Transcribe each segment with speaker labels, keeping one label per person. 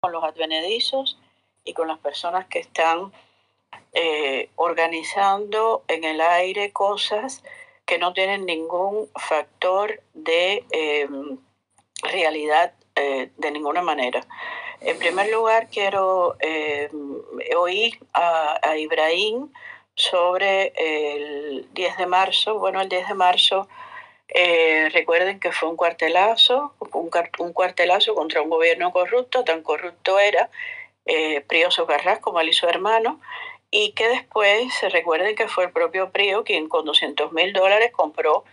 Speaker 1: con los advenedizos y con las personas que están eh, organizando en el aire cosas que no tienen ningún factor de em, realidad eh, de ninguna manera. En primer lugar, quiero em, oír a, a, Ibrahim sobre el 10 de marzo. Bueno, el 10 de marzo, eh, recuerden que fue un cuartelazo, un, cuartelazo contra un gobierno corrupto, tan corrupto era eh, Garras como y su hermano, y que después se recuerden que fue el propio Prio quien con 200 mil dólares compró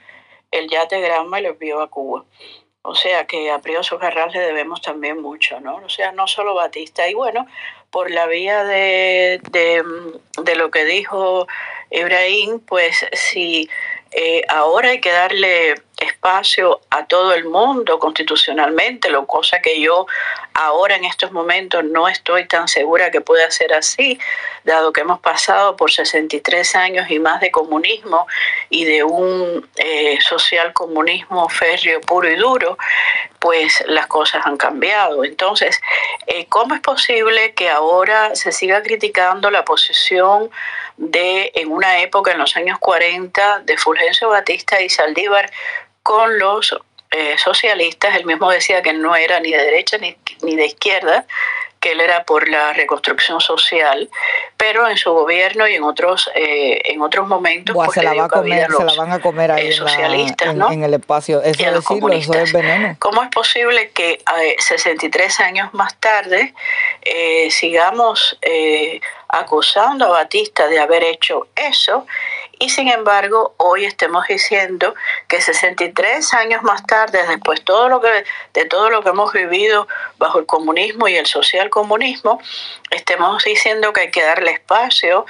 Speaker 1: el yate Granma y lo envió a Cuba. O sea que a Prio Socarral le debemos también mucho, ¿no? O sea, no solo Batista. Y bueno, por la vía de, de, de lo que dijo Ibrahim, pues si eh, ahora hay que darle espacio a todo el mundo constitucionalmente, lo cosa que yo ahora en estos momentos no estoy tan segura que pueda ser así, dado que hemos pasado por 63 años y más de comunismo y de un eh, social comunismo férreo puro y duro, pues las cosas han cambiado. Entonces, eh, ¿cómo es posible que ahora se siga criticando la posición de, en una época, en los años 40, de Fulgencio Batista y Saldívar con los eh, socialistas? Él mismo decía que no era ni de derecha ni, ni de izquierda, que él era por la reconstrucción social, pero en su gobierno y en otros eh, en otros momentos
Speaker 2: pues, se, la va a comer, se la van a comer ahí
Speaker 1: eh, socialistas,
Speaker 2: en,
Speaker 1: ¿no?
Speaker 2: en, el espacio. Eso, decirlo, eso es veneno.
Speaker 1: ¿Cómo es posible que eh, 63 años más tarde eh, sigamos acusando a Batista de haber hecho eso y sin embargo hoy estemos diciendo que 63 años más tarde, después todo lo que, de todo lo que hemos vivido bajo el comunismo y el social comunismo, estemos diciendo que hay que darle espacio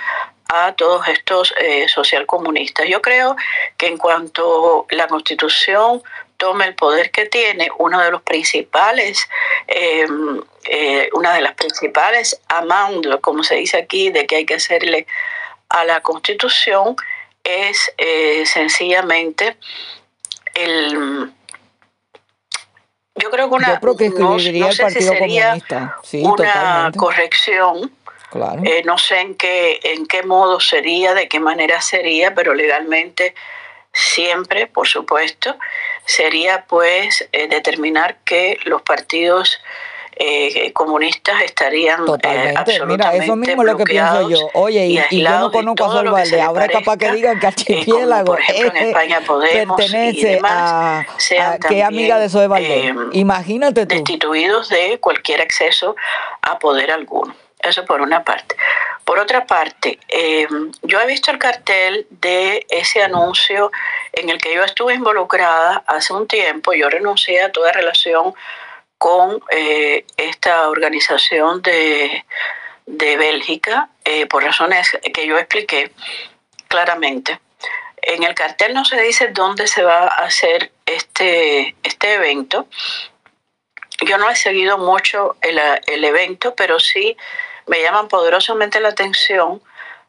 Speaker 1: a todos estos eh, socialcomunistas. Yo creo que en cuanto la constitución tome el poder que tiene, uno de los principales, eh, eh, una de las principales amandos, como se dice aquí, de que hay que hacerle a la constitución, es eh, sencillamente el yo creo que una
Speaker 2: yo creo que
Speaker 1: no, no sé si sería
Speaker 2: sí,
Speaker 1: una
Speaker 2: totalmente.
Speaker 1: corrección
Speaker 2: Claro.
Speaker 1: eh, no sé en qué en qué modo sería de qué manera sería pero legalmente siempre por supuesto sería pues eh, determinar que los partidos eh, comunistas estarían eh,
Speaker 2: Totalmente.
Speaker 1: absolutamente
Speaker 2: Mira, eso mismo es lo que pienso yo. Oye, y, y yo no conozco a Sol Valde. Ahora capaz que digan que Archipiélago
Speaker 1: por ejemplo, en España Podemos
Speaker 2: pertenece
Speaker 1: y demás,
Speaker 2: a, a es amiga de Zoe Valde.
Speaker 1: eh,
Speaker 2: Imagínate tú.
Speaker 1: destituidos de cualquier acceso a poder alguno. Eso por una parte. Por otra parte, eh, yo he visto el cartel de ese anuncio en el que yo estuve involucrada hace un tiempo. Yo renuncié a toda relación con eh, esta organización de, de Bélgica eh, por razones que yo expliqué claramente. En el cartel no se dice dónde se va a hacer este, este evento. Yo no he seguido mucho el, el evento, pero sí me llaman poderosamente la atención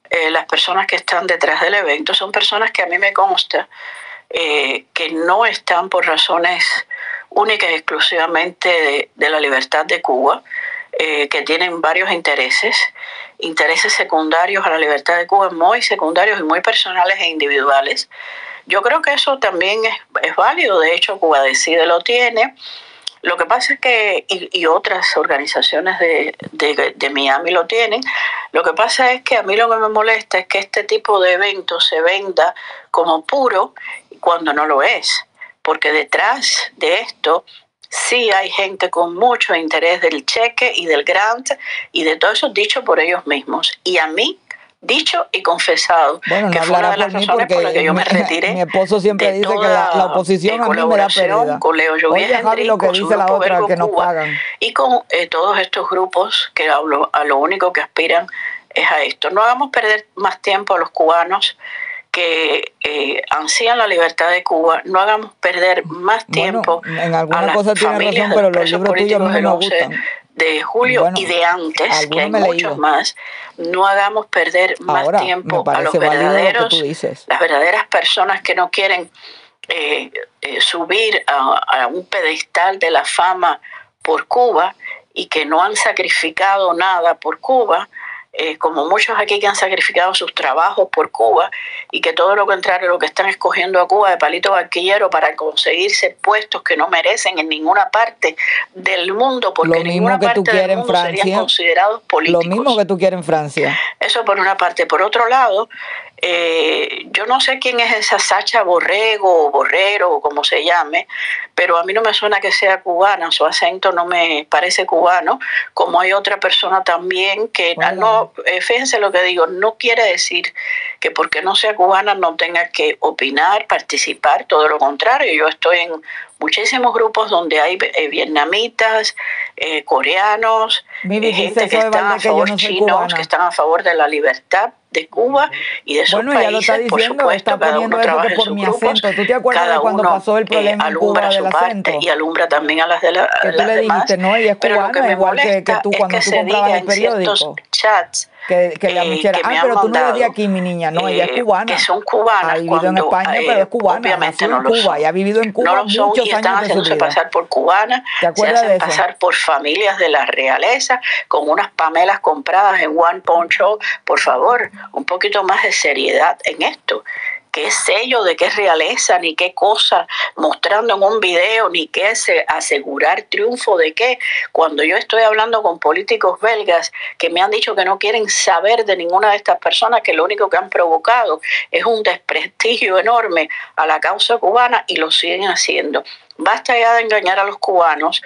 Speaker 1: eh, las personas que están detrás del evento. Son personas que a mí me consta que no están por razones únicas y exclusivamente de, la libertad de Cuba, eh, que tienen varios intereses, intereses secundarios a la libertad de Cuba, muy secundarios y muy personales e individuales. Yo creo que eso también es, válido, de hecho Cuba Decide lo tiene. Lo que pasa es que, y, y otras organizaciones de, de, de, Miami lo tienen, lo que pasa es que a mí lo que me molesta es que este tipo de eventos se venda como puro cuando no lo es, porque detrás de esto sí hay gente con mucho interés del cheque y del grant y de todo eso dicho por ellos mismos. Y a mí dicho y confesado
Speaker 2: bueno,
Speaker 1: que
Speaker 2: no
Speaker 1: fue una de las
Speaker 2: por
Speaker 1: razones por las que yo me retiré
Speaker 2: mi esposo siempre dice que la, la oposición a mí me da pérdida.
Speaker 1: con Leo
Speaker 2: Oye, Javi, lo que dice la otra, que nos pagan.
Speaker 1: y con eh, todos estos grupos que a lo, a lo único que aspiran es a esto. No hagamos perder más tiempo a los cubanos que eh, ansían la libertad de Cuba, no hagamos perder más tiempo
Speaker 2: Bueno, en
Speaker 1: a
Speaker 2: alguna
Speaker 1: las
Speaker 2: cosa tiene razón,
Speaker 1: de
Speaker 2: pero
Speaker 1: los
Speaker 2: libros tuyos a no me
Speaker 1: 11
Speaker 2: gustan.
Speaker 1: de julio
Speaker 2: Bueno,
Speaker 1: y de antes, que hay muchos más, no hagamos perder más
Speaker 2: Ahora,
Speaker 1: tiempo a los
Speaker 2: lo
Speaker 1: verdaderos,
Speaker 2: dices.
Speaker 1: las verdaderas personas que no quieren eh, eh, subir a, a un pedestal de la fama por Cuba y que no han sacrificado nada por Cuba, eh, como muchos aquí que han sacrificado sus trabajos por Cuba y que todo lo contrario, lo que están escogiendo a Cuba de palito barquillero para conseguirse puestos que no merecen en ninguna parte del mundo, porque en ninguna parte del mundo serían considerados políticos.
Speaker 2: Lo mismo que tú quieres en Francia.
Speaker 1: Eso por una parte. Por otro lado, eh, yo no sé quién es esa Sacha Borrego o Borrero o como se llame, pero a mí no me suena que sea cubana, su acento no me parece cubano, como hay otra persona también que no, eh, fíjense lo que digo, no quiere decir que porque no sea cubana no tenga que opinar, participar, todo lo contrario, yo estoy en muchísimos grupos donde hay eh, vietnamitas, coreanos, gente que están a favor, chinos, que están a favor de la libertad de Cuba y de esos bueno, países, ya lo está diciendo, por supuesto, está poniendo eso que por mi acento.
Speaker 2: ¿Tú te acuerdas de cuando pasó el eh, problema eh, en Cuba del acento?
Speaker 1: Y alumbra también a las de la,
Speaker 2: que tú le dijiste, no, ella es cubana, igual que, que tú cuando tú comprabas el periódico.
Speaker 1: chats
Speaker 2: que, que la eh, ah, pero tú no eres de aquí, mi niña, no, ella es eh, cubana.
Speaker 1: Que son cubanas.
Speaker 2: Ha vivido en España, pero es cubana. Obviamente no en Cuba, y ha vivido en Cuba no lo son, muchos y están años de
Speaker 1: pasar por cubanas, ¿Te acuerdas se hacen de pasar por familias de la realeza, con unas pamelas compradas en One Punch Show. Por favor, un poquito más de seriedad en esto qué sello de qué realeza, ni qué cosa mostrando en un video, ni qué asegurar triunfo de qué. Cuando yo estoy hablando con políticos belgas que me han dicho que no quieren saber de ninguna de estas personas, que lo único que han provocado es un desprestigio enorme a la causa cubana y lo siguen haciendo. Basta ya de engañar a los cubanos,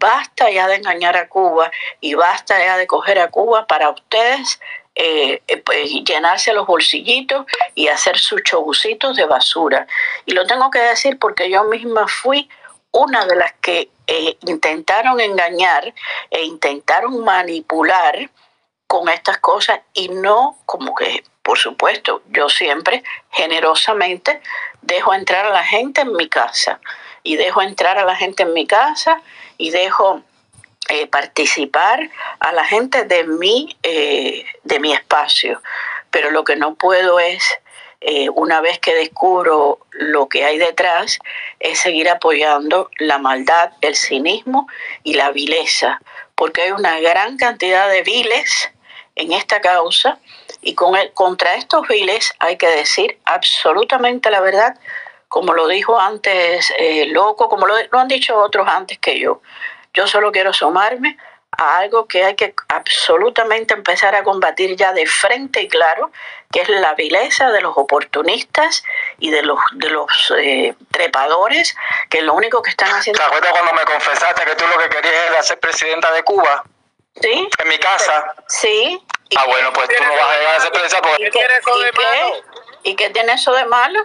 Speaker 1: basta ya de engañar a Cuba y basta ya de coger a Cuba para ustedes eh, eh, pues, llenarse los bolsillitos y hacer sus chobucitos de basura. Y lo tengo que decir porque yo misma fui una de las que eh, intentaron engañar e intentaron manipular con estas cosas y no como que, por supuesto, yo siempre generosamente dejo entrar a la gente en mi casa y dejo entrar a la gente en mi casa y dejo eh, participar a la gente de mi, eh, de mi espacio. Pero lo que no puedo es, eh, una vez que descubro lo que hay detrás, es seguir apoyando la maldad, el cinismo y la vileza, porque hay una gran cantidad de viles en esta causa y con el, contra estos viles hay que decir absolutamente la verdad, como lo dijo antes Loco, como lo han dicho otros antes que yo. Yo solo quiero sumarme a algo que hay que absolutamente empezar a combatir ya de frente y claro, que es la vileza de los oportunistas y de los de los eh, trepadores, que lo único que están haciendo...
Speaker 3: ¿Te acuerdas cuando me confesaste que tú lo que querías era ser presidenta de Cuba?
Speaker 1: Sí.
Speaker 3: En mi casa.
Speaker 1: Sí.
Speaker 3: Ah, bueno, pues tú no vas a llegar a ser presidenta porque...
Speaker 1: ¿Y, qué, ¿Y, qué, tiene eso de malo?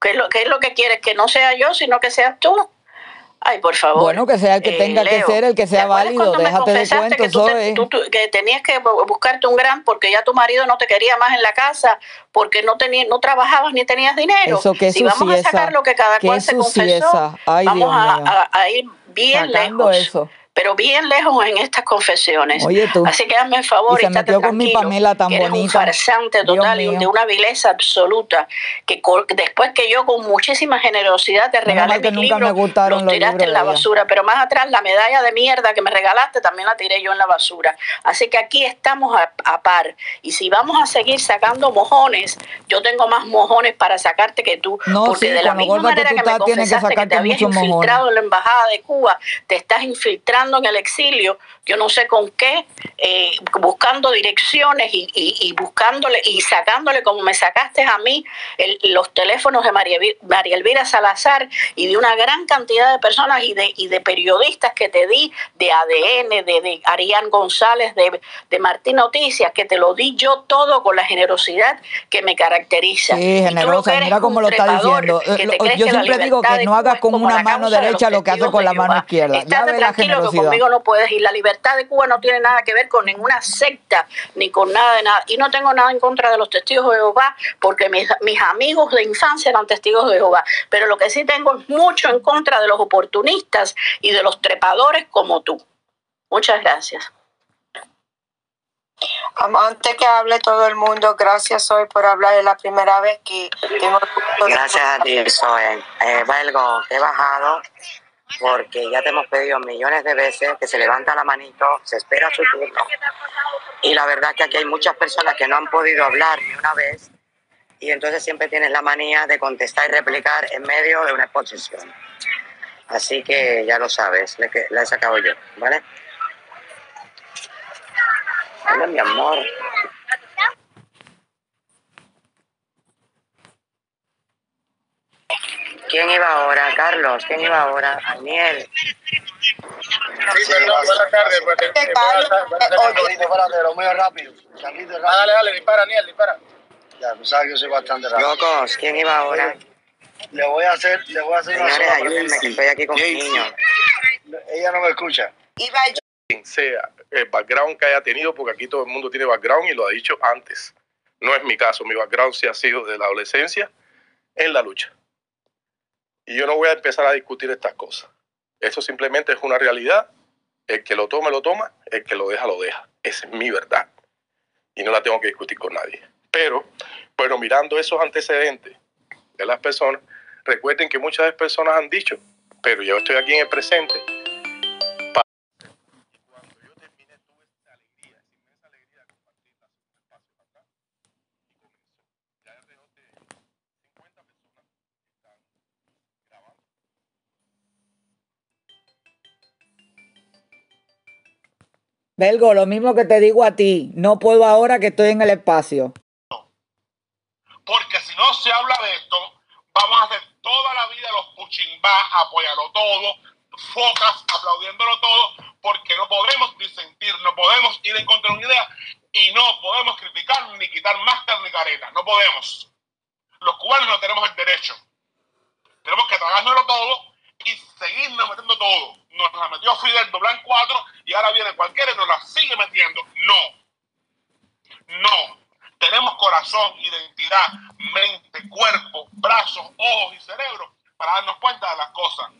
Speaker 1: ¿Qué es, lo, ¿Qué es lo que quieres? Que no sea yo, sino que seas tú. Ay, por favor.
Speaker 2: Bueno, que sea el que tenga que ser, el que sea válido. Déjate de cuento,
Speaker 1: que, tú que tenías que buscarte un gran porque ya tu marido no te quería más en la casa porque no tenía, no trabajabas ni tenías dinero.
Speaker 2: Eso, que
Speaker 1: si vamos a sacar lo que cada cual se confesó, vamos a, a, ir bien lejos. Eso pero bien lejos en estas confesiones.
Speaker 2: Oye, tú.
Speaker 1: Así que hazme el favor y, se metió con mi Pamela tan bonita. un farsante total y de una vileza absoluta. Que después que yo con muchísima generosidad te regalé mis libros, los tiraste en la basura. Pero más atrás la medalla de mierda que me regalaste también la tiré yo en la basura. Así que aquí estamos a, par. Y si vamos a seguir sacando mojones, yo tengo más mojones para sacarte que tú.
Speaker 2: No, porque de la misma manera que, me confesaste que,
Speaker 1: te habías infiltrado en la embajada de Cuba, te estás infiltrando en el exilio, yo no sé con qué, eh, buscando direcciones y, y, buscándole y sacándole como me sacaste a mí los teléfonos de María, María, Elvira Salazar y de una gran cantidad de personas y de, y de periodistas que te di, de ADN, de, de Arián González, de, de Martín Noticias, que te lo di yo todo con la generosidad que me caracteriza.
Speaker 2: Sí, generosa, mira cómo lo está diciendo. Yo siempre digo que no hagas con una mano derecha lo que hace con la mano izquierda. Ya tranquilo
Speaker 1: conmigo no puedes ir. La libertad de Cuba no tiene nada que ver con ninguna secta ni con nada de nada. Y no tengo nada en contra de los testigos de Jehová, porque mis, mis amigos de infancia eran testigos de Jehová. Pero lo que sí tengo es mucho en contra de los oportunistas y de los trepadores como tú. Muchas gracias.
Speaker 4: Antes que hable todo el mundo, gracias hoy por hablar. Es la primera vez que tengo.
Speaker 5: Gracias a ti, soy eh, Belgo, he bajado
Speaker 4: porque ya te hemos pedido millones de veces que se levanta la manito, se espera su turno. Y la verdad que aquí hay muchas personas que no han podido hablar ni una vez y entonces siempre tienes la manía de contestar y replicar en medio de una exposición. Así que ya lo sabes, la he sacado yo, ¿vale? Hola, mi amor. ¿Quién iba ahora, Carlos? ¿Quién iba ahora? Daniel.
Speaker 3: Sí, perdón, buenas tardes. Pues,
Speaker 5: lo muy rápido.
Speaker 3: Dale, dale, dispara, Daniel, dispara.
Speaker 5: Ya, tú sabes que yo soy bastante rápido.
Speaker 4: Locos, ¿quién iba ahora?
Speaker 5: Le voy a hacer, le voy a hacer
Speaker 4: una sola ayúdenme, que estoy aquí con mi niño.
Speaker 5: Ella no me escucha.
Speaker 4: Iba yo.
Speaker 3: Sea el background que haya tenido, porque aquí todo el mundo tiene background y lo ha dicho antes. No es mi caso, mi background sí ha sido de la adolescencia en la lucha. Y yo no voy a empezar a discutir estas cosas. Eso simplemente es una realidad. El que lo tome, lo toma. El que lo deja, lo deja. Esa es mi verdad. Y no la tengo que discutir con nadie. Pero, bueno, mirando esos antecedentes de las personas, recuerden que muchas personas han dicho, pero yo estoy aquí en el presente
Speaker 2: Belgo, lo mismo que te digo a ti, no puedo ahora que estoy en el espacio.
Speaker 6: Porque si no se habla de esto, vamos a hacer toda la vida los puchimbá, apoyarlo todo, focas, aplaudiéndolo todo, porque no podemos disentir, no podemos ir en contra de una idea y no podemos criticar ni quitar máscaras ni caretas, no podemos. Los cubanos no tenemos el derecho. Tenemos que tragárnoslo todo y seguirnos metiendo todo. Nos la metió Fidel Doblan 4 y ahora viene cualquiera y nos la sigue metiendo. No. No. Tenemos corazón, identidad, mente, cuerpo, brazos, ojos y cerebro para darnos cuenta de las cosas.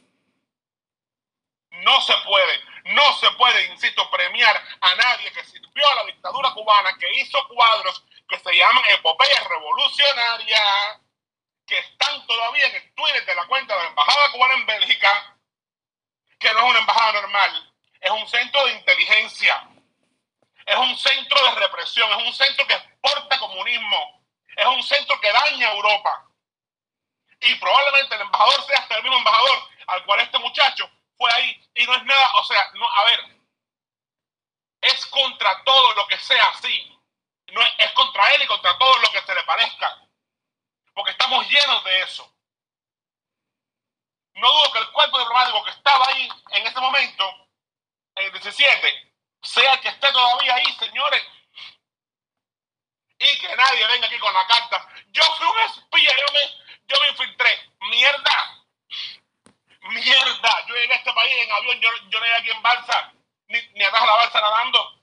Speaker 6: No se puede, no se puede, insisto, premiar a nadie que sirvió a la dictadura cubana, que hizo cuadros que se llaman epopeyas revolucionarias que están todavía en el Twitter de la cuenta de la Embajada Cubana en Bélgica, que no es una embajada normal, es un centro de inteligencia, es un centro de represión, es un centro que exporta comunismo, es un centro que daña a Europa. Y probablemente el embajador sea hasta el mismo embajador al cual este muchacho fue ahí. Y no es nada, o sea, no, a ver, es contra todo lo que sea así. Es contra él y contra todo lo que se le parezca porque estamos llenos de eso. No dudo que el cuerpo diplomático que estaba ahí en ese momento, en el 17, sea el que esté todavía ahí, señores. Y que nadie venga aquí con la carta. Yo fui un espía, yo me, yo me infiltré. Mierda. Mierda. Yo llegué a este país en avión, yo, yo no llegué aquí en balsa, ni, ni atrás la balsa nadando.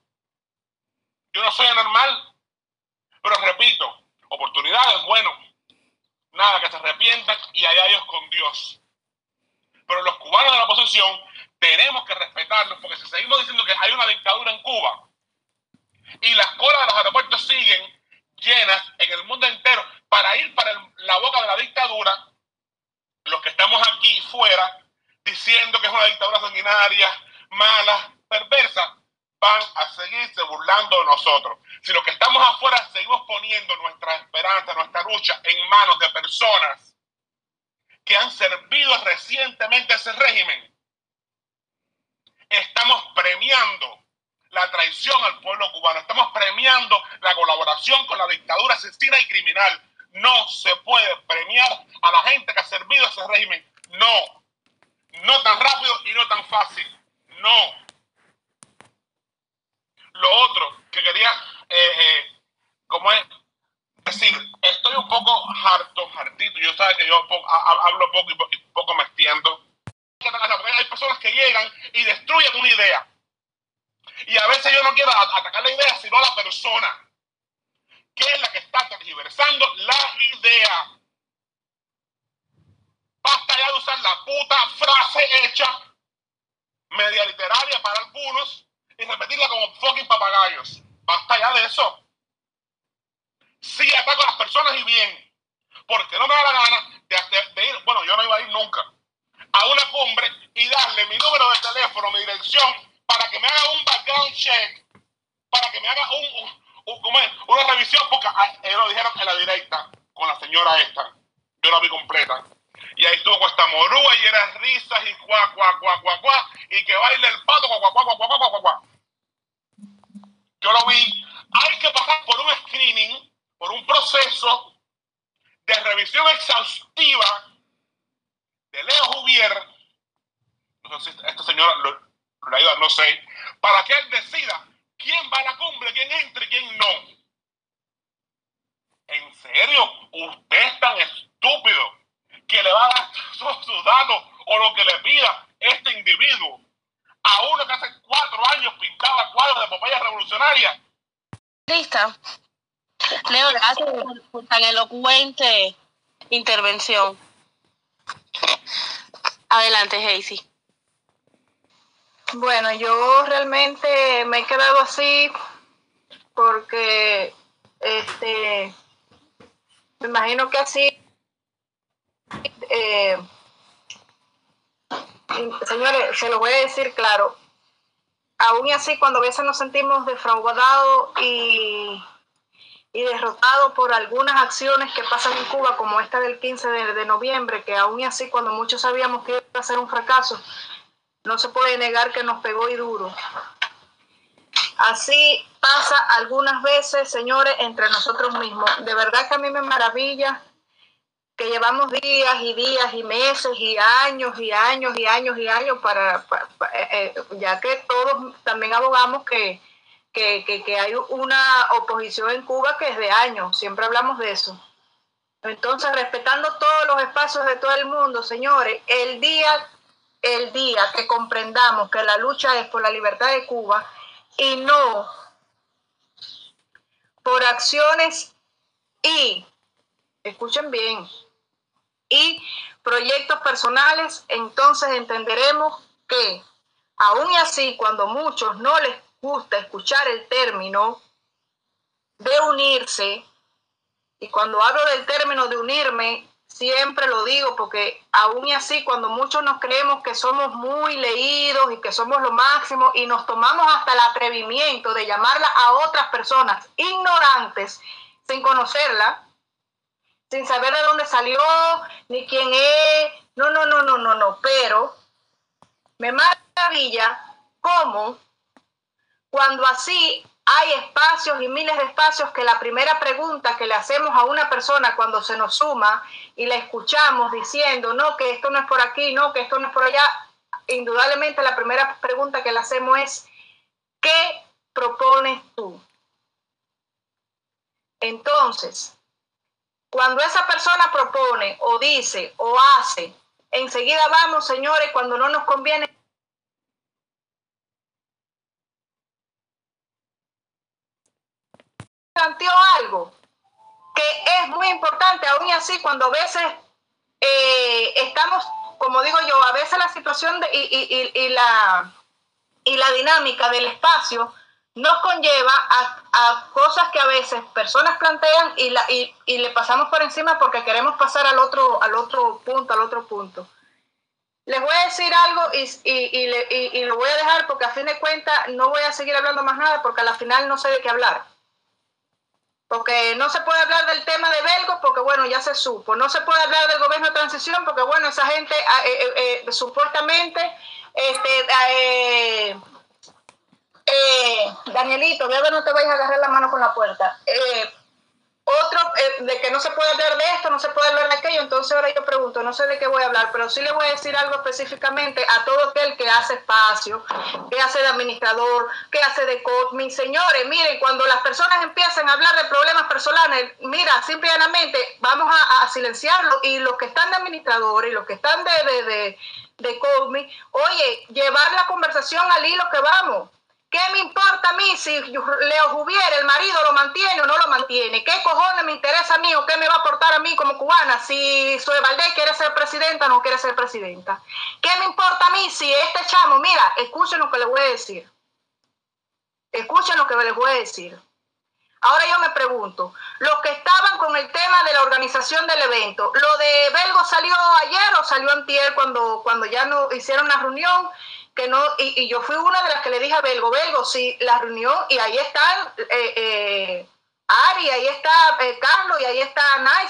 Speaker 6: Yo no soy anormal. Pero repito, oportunidades, bueno, nada, que se arrepientan y allá ellos con Dios. Pero los cubanos de la oposición tenemos que respetarnos porque si seguimos diciendo que hay una dictadura en Cuba y las colas de los aeropuertos siguen llenas en el mundo entero para ir para la boca de la dictadura, los que estamos aquí fuera diciendo que es una dictadura sanguinaria, mala, perversa, van a seguirse burlando de nosotros. Si los que estamos afuera seguimos poniendo nuestra esperanza, nuestra lucha en manos de personas que han servido recientemente a ese régimen, estamos premiando la traición al pueblo cubano, estamos premiando la colaboración con la dictadura asesina y criminal. No se puede premiar a la gente que ha servido a ese régimen. No, no tan rápido y no tan fácil. No. Lo otro que quería, eh, eh, como es decir, estoy un poco harto, hartito. Yo sabes que yo hablo poco y, poco me extiendo. Hay personas que llegan y destruyen una idea. Y a veces yo no quiero atacar la idea, sino a la persona, que es la que está tergiversando la idea. Basta ya de usar la puta frase hecha, media literaria para algunos, y repetirla como fucking papagayos. Basta ya de eso. Sí ataco a las personas y bien. Porque no me da la gana de, ir, bueno, yo no iba a ir nunca, a una cumbre y darle mi número de teléfono, mi dirección, para que me haga un background check, para que me haga un, una revisión, porque ah, ellos lo dijeron en la directa con la señora esta. Yo la vi completa. Y ahí estuvo con esta morúa y era risas y cuá, cuá, cuá, cuá, cuá, y que baile el pato, cuá, cuá, cuá, cuá, cuá, cuá, cuá. Yo lo vi. Hay que pasar por un screening, por un proceso de revisión exhaustiva de Leo Juvier. No sé si esta señora lo, ayuda, no sé, para que él decida quién va a la cumbre, quién entra y quién no. ¿En serio? ¿Usted es tan estúpido que le va a dar sus datos o lo que le pida este individuo a uno que hace cuatro años pintaba cuadros de papaya revolucionaria.
Speaker 7: Lista. Leo, gracias por tan elocuente intervención. Adelante, Hazy.
Speaker 8: Bueno, yo realmente me he quedado así porque este me imagino que así eh, señores, se lo voy a decir claro, aún así cuando a veces nos sentimos defraudados y, y derrotados por algunas acciones que pasan en Cuba, como esta del 15 de, noviembre, que aún así cuando muchos sabíamos que iba a ser un fracaso, no se puede negar que nos pegó y duro. Así pasa algunas veces, señores, entre nosotros mismos. De verdad que a mí me maravilla que llevamos días y días y meses y años y años y años y años para, eh, eh, ya que todos también abogamos que, que, hay una oposición en Cuba que es de años, siempre hablamos de eso. Entonces, respetando todos los espacios de todo el mundo, señores, el día, el día que comprendamos que la lucha es por la libertad de Cuba y no por acciones y, escuchen bien, y proyectos personales, entonces entenderemos que aún así cuando muchos no les gusta escuchar el término de unirse, y cuando hablo del término de unirme, siempre lo digo porque aún así cuando muchos nos creemos que somos muy leídos y que somos lo máximo y nos tomamos hasta el atrevimiento de llamarla a otras personas ignorantes sin conocerla, sin saber de dónde salió, ni quién es. No, no, no, no, no, no. Pero me maravilla cómo cuando así hay espacios y miles de espacios que la primera pregunta que le hacemos a una persona cuando se nos suma y la escuchamos diciendo, no, que esto no es por aquí, no, que esto no es por allá, indudablemente la primera pregunta que le hacemos es, ¿qué propones tú? Entonces, cuando esa persona propone o dice o hace, enseguida vamos, señores, cuando no nos conviene. Planteó algo que es muy importante, aún y así, cuando a veces eh, estamos, como digo yo, a veces la situación y, la, y la dinámica del espacio nos conlleva a, cosas que a veces personas plantean y, la, y, le pasamos por encima porque queremos pasar al otro, al otro punto, al otro punto. Les voy a decir algo y, lo voy a dejar porque a fin de cuentas no voy a seguir hablando más nada porque a la final no sé de qué hablar. Porque no se puede hablar del tema de Belgo porque bueno, ya se supo. No se puede hablar del gobierno de transición porque bueno, esa gente ah, eh, eh, eh, supuestamente este, eh, Danielito, veo que no te vayas a agarrar la mano con la puerta. Eh, otro, eh, de que no se puede hablar de esto, no se puede hablar de aquello, entonces ahora yo pregunto, no sé de qué voy a hablar, pero sí le voy a decir algo específicamente a todo aquel que hace espacio, que hace de administrador, que hace de coach. Señores, miren, cuando las personas empiezan a hablar de problemas personales, mira, simplemente vamos a, silenciarlo y los que están de administrador y los que están de, de, de, de oye, llevar la conversación al hilo que vamos ¿Qué me importa a mí si Leo Juvier, el marido, lo mantiene o no lo mantiene? ¿Qué cojones me interesa a mí o qué me va a aportar a mí como cubana si Sue quiere ser presidenta o no quiere ser presidenta? ¿Qué me importa a mí si este chamo, mira, escuchen lo que les voy a decir. Escuchen lo que les voy a decir. Ahora yo me pregunto, los que estaban con el tema de la organización del evento, ¿lo de Belgo salió ayer o salió antier cuando, cuando ya no hicieron la reunión? Que no, y, yo fui una de las que le dije a Belgo, Belgo, sí, la reunión, y ahí están eh, eh, Ari, ahí está eh, Carlos, y ahí está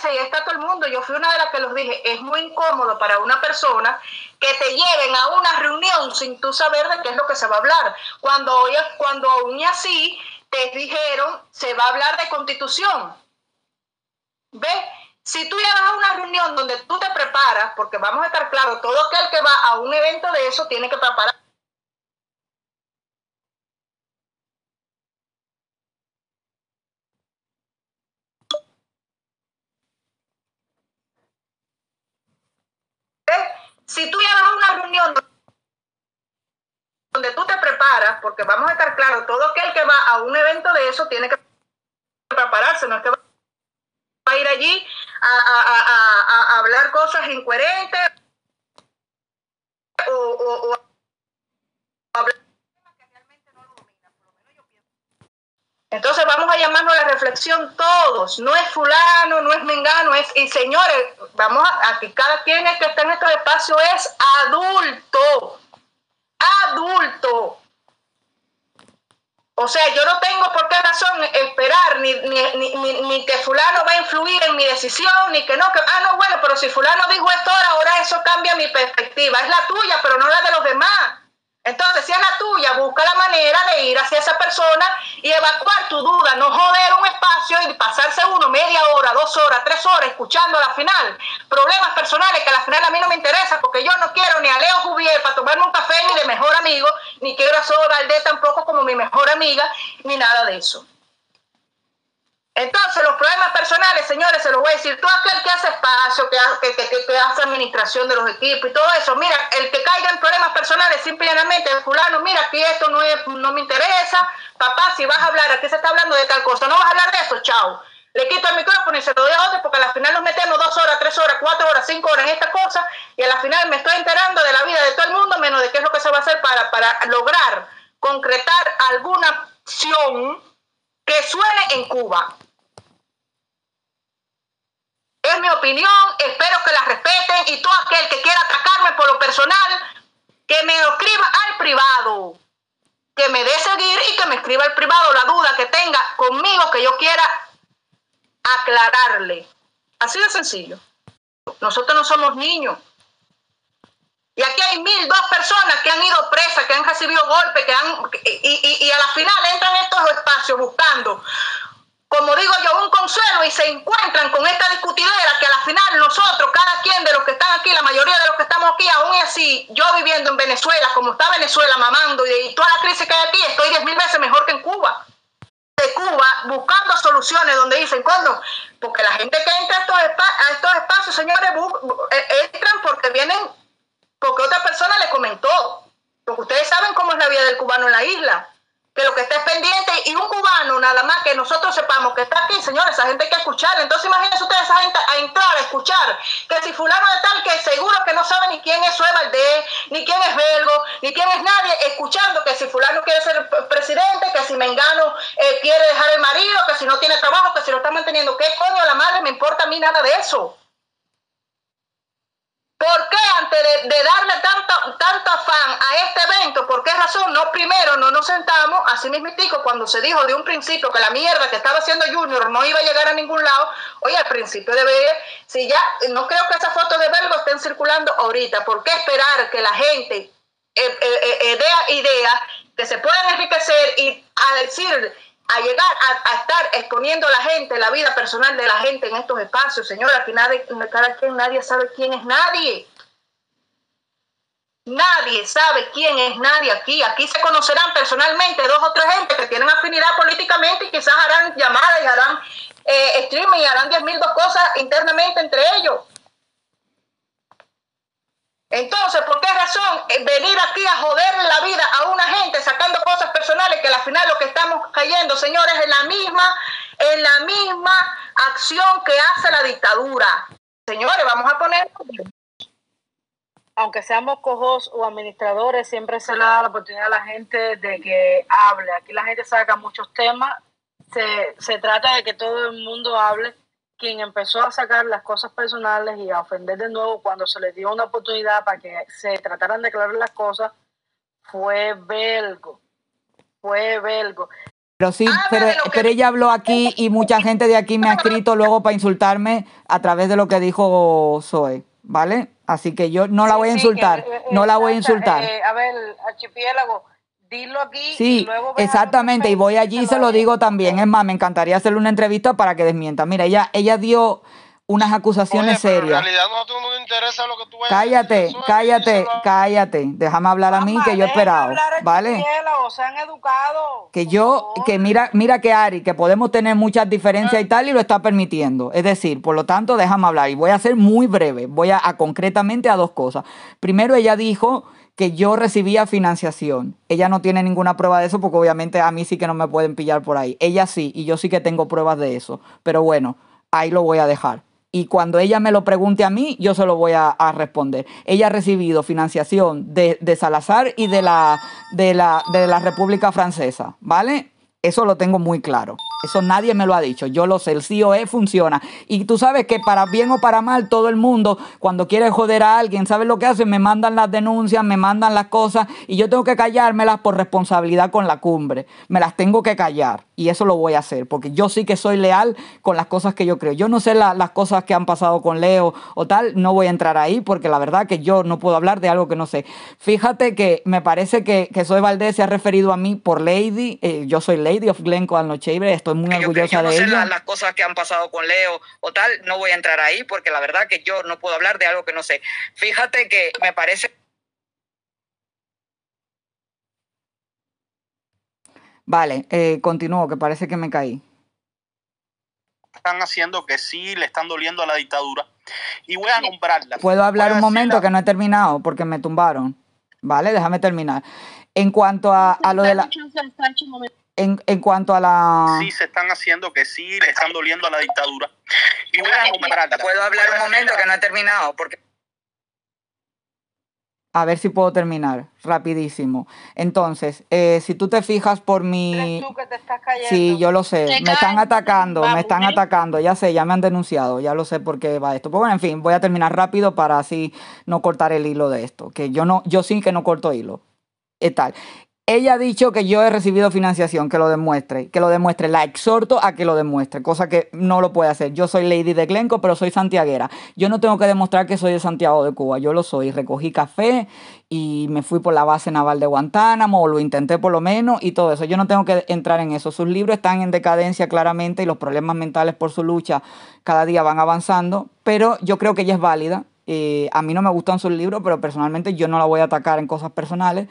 Speaker 8: y ahí está todo el mundo. Yo fui una de las que los dije, es muy incómodo para una persona que te lleven a una reunión sin tú saber de qué es lo que se va a hablar. Cuando, cuando aún así te dijeron, se va a hablar de constitución. ¿Ves? Si tú llegas a una reunión donde tú te preparas, porque vamos a estar claros, todo aquel que va a un evento de eso tiene que preparar. Si tú llegas a una reunión donde tú te preparas, porque vamos a estar claros, todo aquel que va a un evento de eso tiene que prepararse, no es que ir allí a, hablar cosas incoherentes o, Entonces vamos a llamarnos a la reflexión todos, no es fulano, no es mengano, es, y señores, vamos a, que cada quien que está en este espacio es adulto, adulto. O sea, yo no tengo por qué razón esperar ni, ni, que fulano va a influir en mi decisión, ni que no, que, ah, no, bueno, pero si fulano dijo esto ahora, ahora eso cambia mi perspectiva. Es la tuya, pero no la de los demás. Entonces, si es la tuya, busca la manera de ir hacia esa persona y evacuar tu duda, no joder un espacio y pasarse uno media hora, dos horas, tres horas escuchando a la final problemas personales que a la final a mí no me interesa porque yo no quiero ni a Leo Juvier para tomarme un café ni de mejor amigo, ni quiero a Soda Valdés tampoco como mi mejor amiga, ni nada de eso. Entonces, los problemas personales, señores, se los voy a decir, todo aquel que hace espacio, que, hace administración de los equipos y todo eso, mira, el que caiga en problemas personales, simplemente, fulano, mira, aquí esto no, no me interesa, papá, si vas a hablar, aquí se está hablando de tal cosa, no vas a hablar de eso, chao. Le quito el micrófono y se lo doy a otro porque al final nos metemos dos horas, tres horas, cuatro horas, cinco horas en esta cosa y al final me estoy enterando de la vida de todo el mundo, menos de qué es lo que se va a hacer para, para lograr concretar alguna acción que suene en Cuba. Es mi opinión, espero que la respeten y todo aquel que quiera atacarme por lo personal, que me escriba al privado, que me dé seguir y que me escriba al privado la duda que tenga conmigo que yo quiera aclararle. Así de sencillo. Nosotros no somos niños. Y aquí hay mil, dos personas que han ido presas, que han recibido golpes, que han, y, y a la final entran en estos espacios buscando como digo yo, un consuelo y se encuentran con esta discutidera que a la final nosotros, cada quien de los que están aquí, la mayoría de los que estamos aquí, aún así, yo viviendo en Venezuela, como está Venezuela mamando y, toda la crisis que hay aquí, estoy diez mil veces mejor que en Cuba. De Cuba, buscando soluciones donde dicen, ¿cuándo? Porque la gente que entra a estos, a estos espacios, señores, eh, entran porque vienen, porque otra persona le comentó. Porque ustedes saben cómo es la vida del cubano en la isla que lo que esté pendiente y un cubano nada más que nosotros sepamos que está aquí, señores, esa gente hay que escucharle. Entonces imagínense ustedes esa gente a entrar a escuchar que si fulano de tal que seguro que no sabe ni quién es Sue Valdés, ni quién es Belgo, ni quién es nadie, escuchando que si fulano quiere ser presidente, que si Mengano eh, quiere dejar el marido, que si no tiene trabajo, que si lo está manteniendo, ¿qué coño la madre me importa a mí nada de eso? ¿Por qué antes de, darle tanto, tanto afán a este evento? ¿Por qué razón? No, primero no nos sentamos, así mismitico, cuando se dijo de un principio que la mierda que estaba haciendo Junior no iba a llegar a ningún lado, oye, al principio debe, si ya, no creo que esas fotos de Belgo estén circulando ahorita, ¿por qué esperar que la gente eh, eh, eh, dé ideas que se puedan enriquecer y decir a llegar a, estar exponiendo a la gente, la vida personal de la gente en estos espacios, señor, al final cada quien, nadie sabe quién es nadie. Nadie sabe quién es nadie aquí. Aquí se conocerán personalmente dos o tres gente que tienen afinidad políticamente y quizás harán llamadas y harán eh, streaming y harán diez mil dos cosas internamente entre ellos. Entonces, ¿por qué razón eh, venir aquí a joder la vida a una gente sacando cosas personales que al final lo que estamos cayendo, señores, en la misma, en la misma acción que hace la dictadura? Señores, vamos a poner
Speaker 9: aunque seamos cojos o administradores, siempre se le da la oportunidad a la gente de que hable. Aquí la gente saca muchos temas se, se trata de que todo el mundo hable. Quien empezó a sacar las cosas personales y a ofender de nuevo cuando se le dio una oportunidad para que se trataran de aclarar las cosas fue Belgo. Fue Belgo.
Speaker 2: Pero sí, pero, pero, ella habló aquí y mucha gente de aquí me ha escrito luego para insultarme a través de lo que dijo Zoe, ¿vale? Así que yo no la voy a insultar, eh, no la voy a insultar.
Speaker 9: Eh, a ver, archipiélago, dilo aquí.
Speaker 2: Sí,
Speaker 9: y luego
Speaker 2: exactamente, y voy allí y se lo digo también. Es más, me encantaría hacerle una entrevista para que desmienta. Mira, ella, ella dio unas acusaciones serias. En
Speaker 6: realidad no nos interesa lo que tú
Speaker 2: Cállate, cállate, cállate. Déjame hablar a mí que yo he esperado, ¿vale?
Speaker 9: educado.
Speaker 2: Que yo, que mira, mira que Ari, que podemos tener muchas diferencias y tal y lo está permitiendo. Es decir, por lo tanto, déjame hablar y voy a ser muy breve. Voy a, a concretamente a dos cosas. Primero, ella dijo que yo recibía financiación. Ella no tiene ninguna prueba de eso porque obviamente a mí sí que no me pueden pillar por ahí. Ella sí, y yo sí que tengo pruebas de eso. Pero bueno, ahí lo voy a dejar y cuando ella me lo pregunte a mí, yo se lo voy a, responder. Ella ha recibido financiación de, de Salazar y de la, de, la, de la República Francesa, ¿vale? Eso lo tengo muy claro. Eso nadie me lo ha dicho. Yo lo sé. El COE funciona. Y tú sabes que para bien o para mal, todo el mundo, cuando quiere joder a alguien, ¿sabes lo que hace? Me mandan las denuncias, me mandan las cosas y yo tengo que callármelas por responsabilidad con la cumbre. Me las tengo que callar. Y eso lo voy a hacer. Porque yo sí que soy leal con las cosas que yo creo. Yo no sé las cosas que han pasado con Leo o tal. No voy a entrar ahí porque la verdad que yo no puedo hablar de algo que no sé. Fíjate que me parece que, que Soy Valdés se ha referido a mí por Lady. Eh, yo soy Lady of Glencoe Alnochebre. Estoy muy orgullosa de ella.
Speaker 10: Las, las cosas que han pasado con Leo o tal, no voy a entrar ahí porque la verdad que yo no puedo hablar de algo que no sé. Fíjate que me parece...
Speaker 2: Vale, eh, continúo, que parece que me caí.
Speaker 6: Están haciendo que sí le están doliendo a la dictadura. Y voy a nombrarla.
Speaker 2: Puedo hablar un momento que no he terminado porque me tumbaron. Vale, déjame terminar. En cuanto a, a lo de la... En, en, cuanto a la...
Speaker 6: Sí, se están haciendo que sí le están doliendo a la dictadura. Y voy a nombrarla.
Speaker 10: Puedo hablar un momento que no he terminado porque...
Speaker 2: A ver si puedo terminar rapidísimo. Entonces, eh, si tú te fijas por mi...
Speaker 9: Tú que te estás cayendo?
Speaker 2: Sí, yo lo sé. Me están atacando, me están atacando. Ya sé, ya me han denunciado. Ya lo sé por qué va esto. Pues bueno, en fin, voy a terminar rápido para así no cortar el hilo de esto. Que yo no, yo sí que no corto hilo. Es tal. Ella ha dicho que yo he recibido financiación, que lo demuestre, que lo demuestre. La exhorto a que lo demuestre, cosa que no lo puede hacer. Yo soy Lady de Glenco, pero soy santiaguera. Yo no tengo que demostrar que soy de Santiago de Cuba, yo lo soy. Recogí café y me fui por la base naval de Guantánamo, o lo intenté por lo menos, y todo eso. Yo no tengo que entrar en eso. Sus libros están en decadencia claramente y los problemas mentales por su lucha cada día van avanzando, pero yo creo que ella es válida. Eh, a mí no me gustan sus libros, pero personalmente yo no la voy a atacar en cosas personales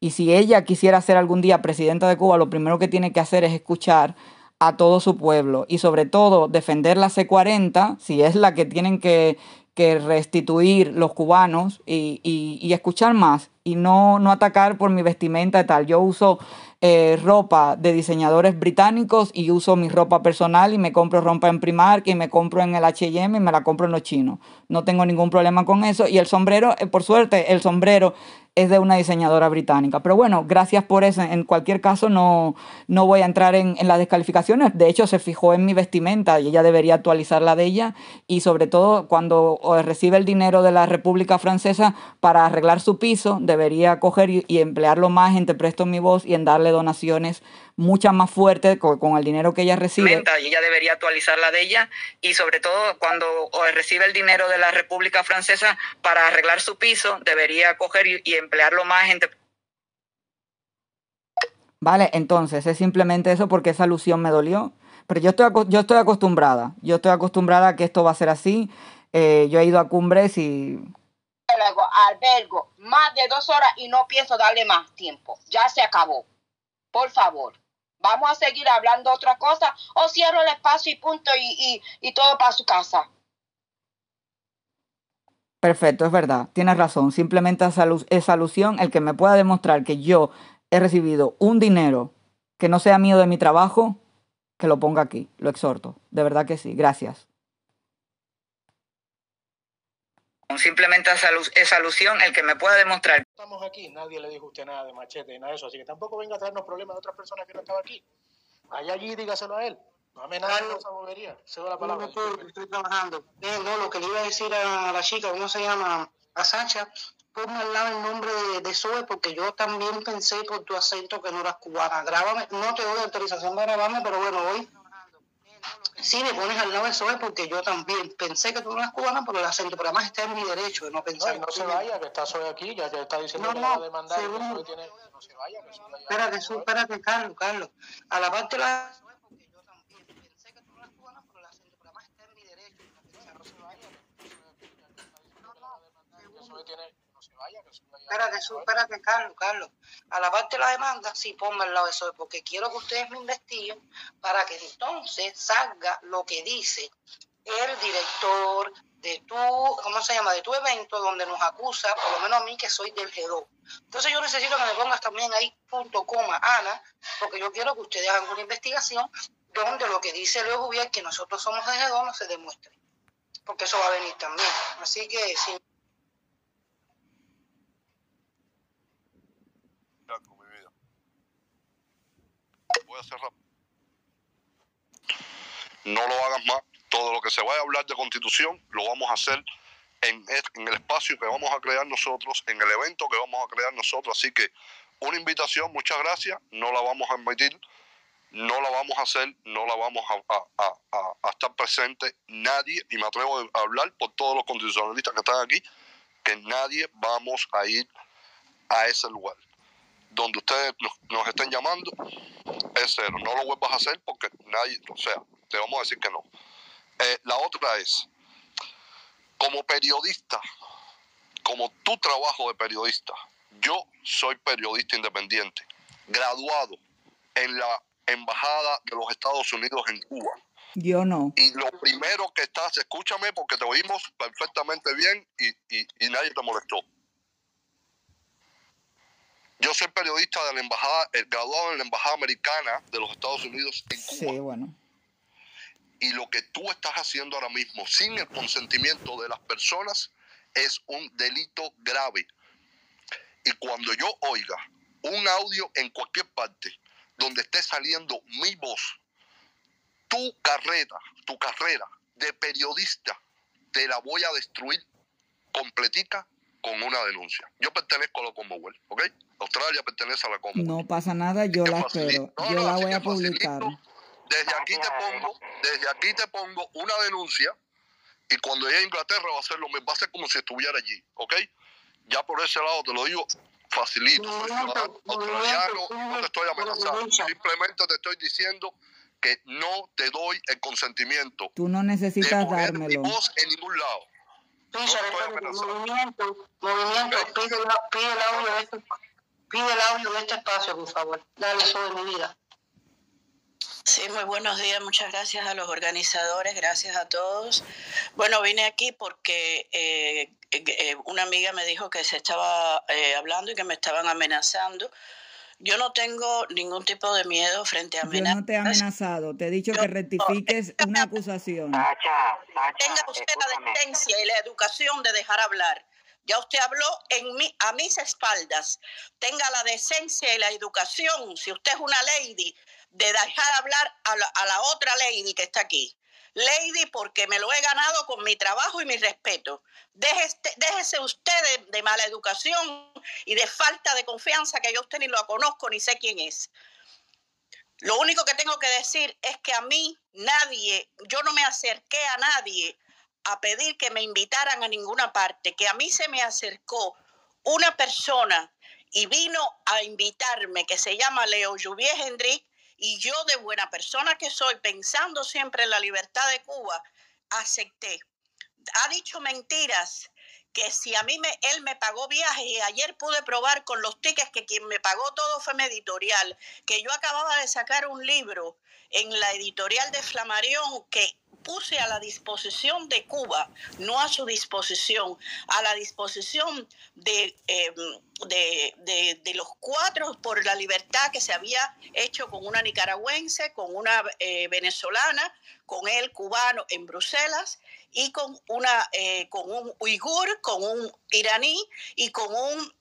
Speaker 2: y si ella quisiera ser algún día presidenta de Cuba, lo primero que tiene que hacer es escuchar a todo su pueblo y sobre todo defender la C40, si es la que tienen que, restituir los cubanos y, y, escuchar más y no, no atacar por mi vestimenta y tal. Yo uso eh, ropa de diseñadores británicos y uso mi ropa personal y me compro ropa en Primark y me compro en el H&M y me la compro en los chinos. No tengo ningún problema con eso y el sombrero, eh, por suerte, el sombrero es de una diseñadora británica. Pero bueno, gracias por eso. En cualquier caso, no, no voy a entrar en, en, las descalificaciones. De hecho, se fijó en mi vestimenta y ella debería actualizar la de ella. Y sobre todo, cuando recibe el dinero de la República Francesa para arreglar su piso, debería coger y, y emplearlo más en Te Presto Mi Voz y en darle donaciones mucha más fuerte con, el dinero que ella recibe.
Speaker 10: Y ella debería actualizar la de ella y sobre todo cuando recibe el dinero de la República Francesa para arreglar su piso, debería coger y, emplearlo más en...
Speaker 2: Vale, entonces es simplemente eso porque esa alusión me dolió. Pero yo estoy, yo estoy acostumbrada, yo estoy acostumbrada a que esto va a ser así. Eh, yo he ido a cumbres y...
Speaker 11: Albergo más de dos horas y no pienso darle más tiempo. Ya se acabó. Por favor vamos a seguir hablando otra cosa o cierro el espacio y punto y, y, todo para su casa.
Speaker 2: Perfecto, es verdad, tienes razón. Simplemente esa alusión, el que me pueda demostrar que yo he recibido un dinero que no sea mío de mi trabajo, que lo ponga aquí, lo exhorto. De verdad que sí, gracias.
Speaker 10: Simplemente esa, alusión, el que me pueda demostrar.
Speaker 6: Aquí, nadie le dijo a usted nada de machete, nada de eso, así que tampoco venga a traernos problemas de otras personas que no estaban aquí.
Speaker 12: Allá allí dígaselo a él. No amenace con esa bobería. Cedo la palabra.
Speaker 13: estoy trabajando. Eh, no, lo que le iba a decir a la chica, ¿cómo se llama? A Sacha, ponme al lado el nombre de, de Zoe, porque yo también pensé por tu acento que no eras cubana. Grábame, no te doy autorización de grabarme, pero bueno, hoy sí me pones al lado de Zoe, porque yo también pensé que tú no eras cubana por el acento, pero además está en mi derecho de no pensar.
Speaker 12: No, no se vaya, que está Zoe aquí, ya, ya está diciendo
Speaker 13: No,
Speaker 12: que
Speaker 13: no,
Speaker 12: va a demandar. que tiene- no se vaya, que Zoe
Speaker 13: Espérate, Zoe, espérate, Carlos, Carlos. A la parte de la... Espérate, espérate, Carlos, Carlos. A la parte de la demanda, sí, ponme al lado de Zoe, porque quiero que ustedes me investiguen para que entonces salga lo que dice el director de tu, ¿cómo se llama? De tu evento, donde nos acusa, por lo menos a mí, que soy del G2. Entonces yo necesito que me pongas también ahí punto coma, Ana, porque yo quiero que ustedes hagan una investigación donde lo que dice Leo Jubier, que nosotros somos de G2, no se demuestre. Porque eso va a venir también. Así que sí.
Speaker 14: algo, mi vida. Voy a cerrar. Más. Todo lo que se vaya a hablar de constitución lo vamos a hacer en, el espacio que vamos a crear nosotros, en el evento que vamos a crear nosotros. Así que una invitación, muchas gracias. No la vamos a admitir, no la vamos a hacer, no la vamos a estar presente nadie. Y me atrevo a hablar por todos los constitucionalistas que están aquí, que nadie vamos a ir a ese lugar donde ustedes nos, nos estén llamando es cero. No lo vuelvas a hacer porque nadie, o sea, te vamos a decir que no. Eh, la otra es, como periodista, como tu trabajo de periodista, yo soy periodista independiente, graduado en la Embajada de los Estados Unidos en Cuba.
Speaker 2: Yo no.
Speaker 14: Y lo primero que estás, escúchame porque te oímos perfectamente bien y, y- y nadie te molestó. Yo soy periodista de la embajada, eh, graduado en la embajada americana de los Estados Unidos en Cuba.
Speaker 2: Sí, bueno.
Speaker 14: Y lo que tú estás haciendo ahora mismo sin el consentimiento de las personas es un delito grave. Y cuando yo oiga un audio en cualquier parte donde esté saliendo mi voz, tu carrera, tu carrera de periodista, te la voy a destruir completica con una denuncia. Yo pertenezco a la Commonwealth, ¿ok? Australia pertenece a la Commonwealth.
Speaker 2: No pasa nada, yo la espero. Yo la voy a publicar.
Speaker 14: Desde aquí te pongo, desde aquí te pongo una denuncia y cuando llegue a Inglaterra va a ser lo mismo, va a ser como si estuviera allí, ¿ok? Ya por ese lado te lo digo facilito, soy ciudadano australiano, no te estoy amenazando, simplemente te estoy diciendo que no te doy el consentimiento
Speaker 2: Tú no necesitas dármelo.
Speaker 14: voz en ningún lado.
Speaker 13: Picha, movimiento, movimiento, pide, la- pide el audio de este, pide el audio de este espacio, por favor. Dale eso de mi vida.
Speaker 1: Sí, muy buenos días. Muchas gracias a los organizadores, gracias a todos. Bueno, vine aquí porque eh, eh, una amiga me dijo que se estaba eh, hablando y que me estaban amenazando. Yo no tengo ningún tipo de miedo frente a
Speaker 2: Yo
Speaker 1: amenazas.
Speaker 2: no te he amenazado, te he dicho que rectifiques una acusación.
Speaker 1: Tenga usted la decencia y la educación de dejar hablar. Ya usted habló en mi, a mis espaldas. Tenga la decencia y la educación, si usted es una lady, de dejar hablar a la, otra lady que está aquí. Lady, porque me lo he ganado con mi trabajo y mi respeto. Déjese, déjese usted de, mala educación y de falta de confianza que yo usted ni lo conozco ni sé quién es. Lo único que tengo que decir es que a mí nadie, yo no me acerqué a nadie a pedir que me invitaran a ninguna parte, que a mí se me acercó una persona y vino a invitarme que se llama Leo Juvier Hendrik y yo de buena persona que soy, pensando siempre en la libertad de Cuba, acepté. Ha dicho mentiras que si a mí me, él me pagó viajes y ayer pude probar con los tickets que quien me pagó todo fue mi editorial, que yo acababa de sacar un libro en la editorial de Flamarión que puse a la disposición de Cuba, no a su disposición, a la disposición de, eh, de, de, de, los cuatro por la libertad que se había hecho con una nicaragüense, con una eh, venezolana, con el cubano en Bruselas y con, una, eh, con un uigur, con un iraní y con un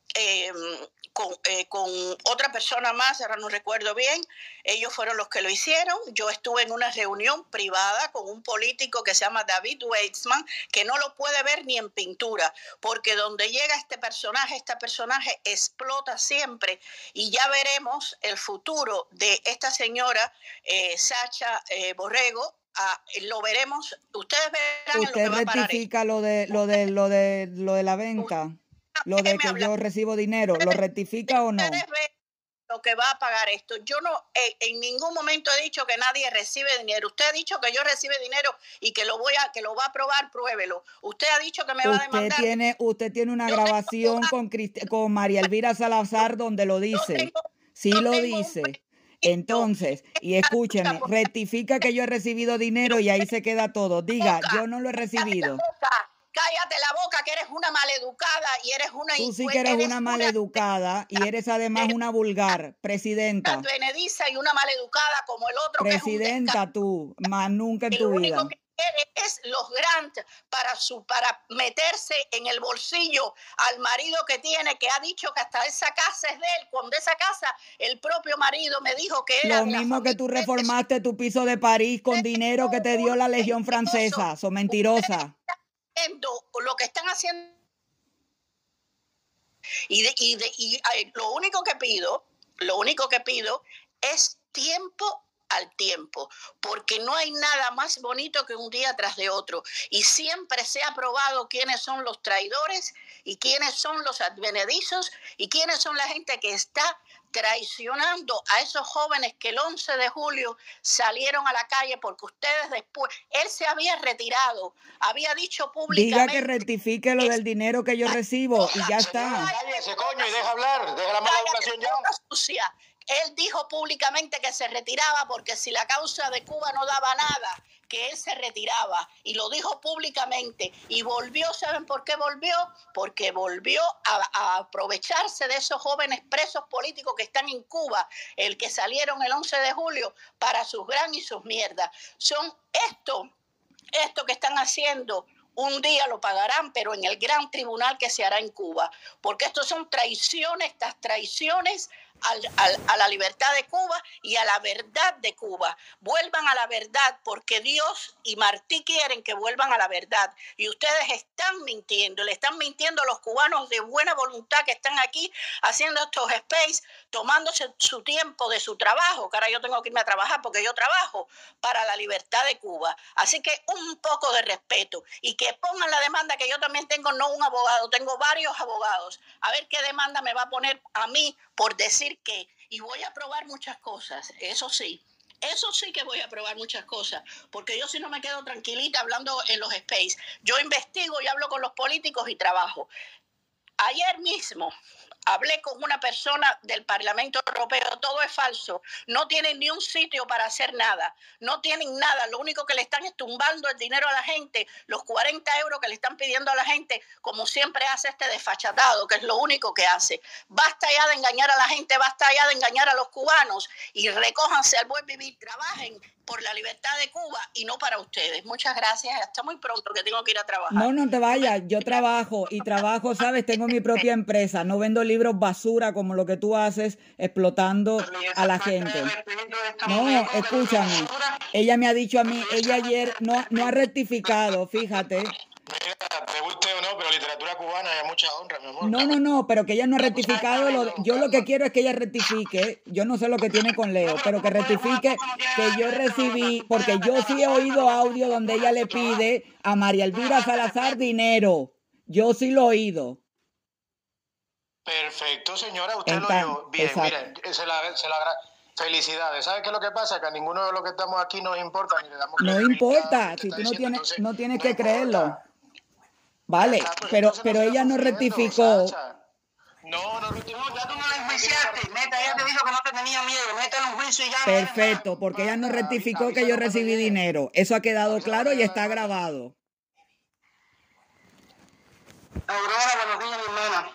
Speaker 1: con, eh, con otra persona más, ahora no recuerdo bien, ellos fueron los que lo hicieron. Yo estuve en una reunión privada con un político que se llama David Weitzman, que no lo puede ver ni en pintura, porque donde llega este personaje, este personaje explota siempre y ya veremos el futuro de esta señora eh, Sacha eh, Borrego. Ah, lo veremos, ustedes verán en lo
Speaker 2: Usted
Speaker 1: que va a parar
Speaker 2: rectifica lo de lo de lo de lo de la venta, lo de que yo recibo dinero, ¿lo rectifica o no?
Speaker 1: lo que va a pagar esto. Yo no eh, en ningún momento he dicho que nadie recibe dinero. Usted ha dicho que yo recibe dinero y que lo voy a que lo va a probar, pruébelo. Usted ha dicho que me va a
Speaker 2: Usted
Speaker 1: demandar.
Speaker 2: tiene usted tiene una grabación con Crist- con María Elvira Salazar donde lo dice. Sí lo dice. Entonces, y escúcheme, rectifica que yo he recibido dinero y ahí se queda todo. Diga, yo no lo he recibido.
Speaker 1: Cállate la boca que eres una maleducada y eres una
Speaker 2: Tú sí que eres
Speaker 1: eres
Speaker 2: una maleducada y eres además una vulgar presidenta.
Speaker 1: advenediza y una maleducada como el otro que es un
Speaker 2: Presidenta tú, más nunca en tu vida.
Speaker 1: quiere es los grants para su para meterse en el bolsillo al marido que tiene que ha dicho que hasta esa casa es de él cuando esa casa el propio marido me dijo que era
Speaker 2: Lo mismo que tú reformaste tu piso de París con dinero que te dio la Legión Francesa. So mentirosa.
Speaker 1: Lo que están haciendo y, de- y, de- y, lo único que pido lo único que pido es tiempo al tiempo, porque no hay nada más bonito que un día tras de otro. Y siempre se ha probado quiénes son los traidores y quiénes son los advenedizos y quiénes son la gente que está traicionando a esos jóvenes que el 11 de julio salieron a la calle porque ustedes después, él se había retirado, había dicho
Speaker 2: Diga
Speaker 1: públicamente
Speaker 2: que rectifique lo del dinero que yo recibo y ya está.
Speaker 12: Cállese, coño, y deja hablar. Deja la mala educación ya.
Speaker 1: Él dijo públicamente que se retiraba porque si la causa de Cuba no daba nada, él se retiraba. Y lo dijo públicamente. Y volvió, ¿saben por qué volvió? Porque volvió a, a aprovecharse de esos jóvenes presos políticos que están en Cuba, el que salieron el 11 de julio, para sus gran y sus mierdas. Son esto, esto que están haciendo un día lo pagarán, pero en el gran tribunal que se hará en Cuba, porque estos son traiciones, estas traiciones al- al- a la libertad de Cuba y a la verdad de Cuba. Vuelvan a la verdad, porque Dios y Martí quieren que vuelvan a la verdad. Y ustedes están mintiendo, le están mintiendo a los cubanos de buena voluntad que están aquí haciendo estos space, tomándose su tiempo de su trabajo, que ahora yo tengo que irme a trabajar porque yo trabajo para la libertad de Cuba. Así que un poco de respeto y que pongan la demanda que yo también tengo, no un abogado, tengo varios abogados. A ver qué demanda me va a poner a mí por decir que, y voy a probar muchas cosas, eso sí. Eso sí que voy a probar muchas cosas, porque yo si no me quedo tranquilita hablando en los space. Yo investigo y hablo con los políticos y trabajo. Ayer mismo hablé con una persona del Parlamento Europeo, todo es falso, no tienen ni un sitio para hacer nada, no tienen nada, lo único que le están es tumbando el dinero a la gente, los 40 euros que le están pidiendo a la gente, como siempre hace este desfachatado, que es lo único que hace. Basta ya de engañar a la gente, basta ya de engañar a los cubanos y recójanse al buen vivir, trabajen por la libertad de Cuba y no para ustedes. Muchas gracias, hasta muy pronto que tengo que ir a trabajar.
Speaker 2: No, no te vayas. Yo trabajo y trabajo, ¿sabes? Tengo mi propia empresa. No vendo libros basura como lo que tú haces explotando a la gente. No, escúchame. Ella me ha dicho a mí, ella ayer no, no ha rectificado, fíjate.
Speaker 12: Mira, te guste o no, pero literatura cubana hay mucha honra, mi amor.
Speaker 2: No, no, no, pero que ella no ha rectificado. Lo, yo lo que quiero es que ella rectifique. Yo no sé lo que tiene con Leo, pero que rectifique que yo recibí, porque yo sí he oído audio donde ella le pide a María Elvira Salazar dinero. Yo sí lo he oído.
Speaker 12: Perfecto, señora, usted
Speaker 2: Entan-
Speaker 12: lo oyó bien.
Speaker 2: exacto.
Speaker 12: Mire, se la, se la Felicidades. ¿Sabe qué es lo que pasa? Que a ninguno de los que estamos aquí nos importa ni le damos
Speaker 2: No importa, si tú no tienes, no tienes que creerlo. Vale, pero, pero ella no rectificó.
Speaker 12: No, no,
Speaker 13: ya tú no la enjuiciaste. Meta, ella te dijo que no te tenía miedo. Métele un juicio y ya.
Speaker 2: Perfecto, porque ella no rectificó que yo recibí dinero. Eso ha quedado claro y está grabado.
Speaker 13: Aurora, buenos días, mi hermana.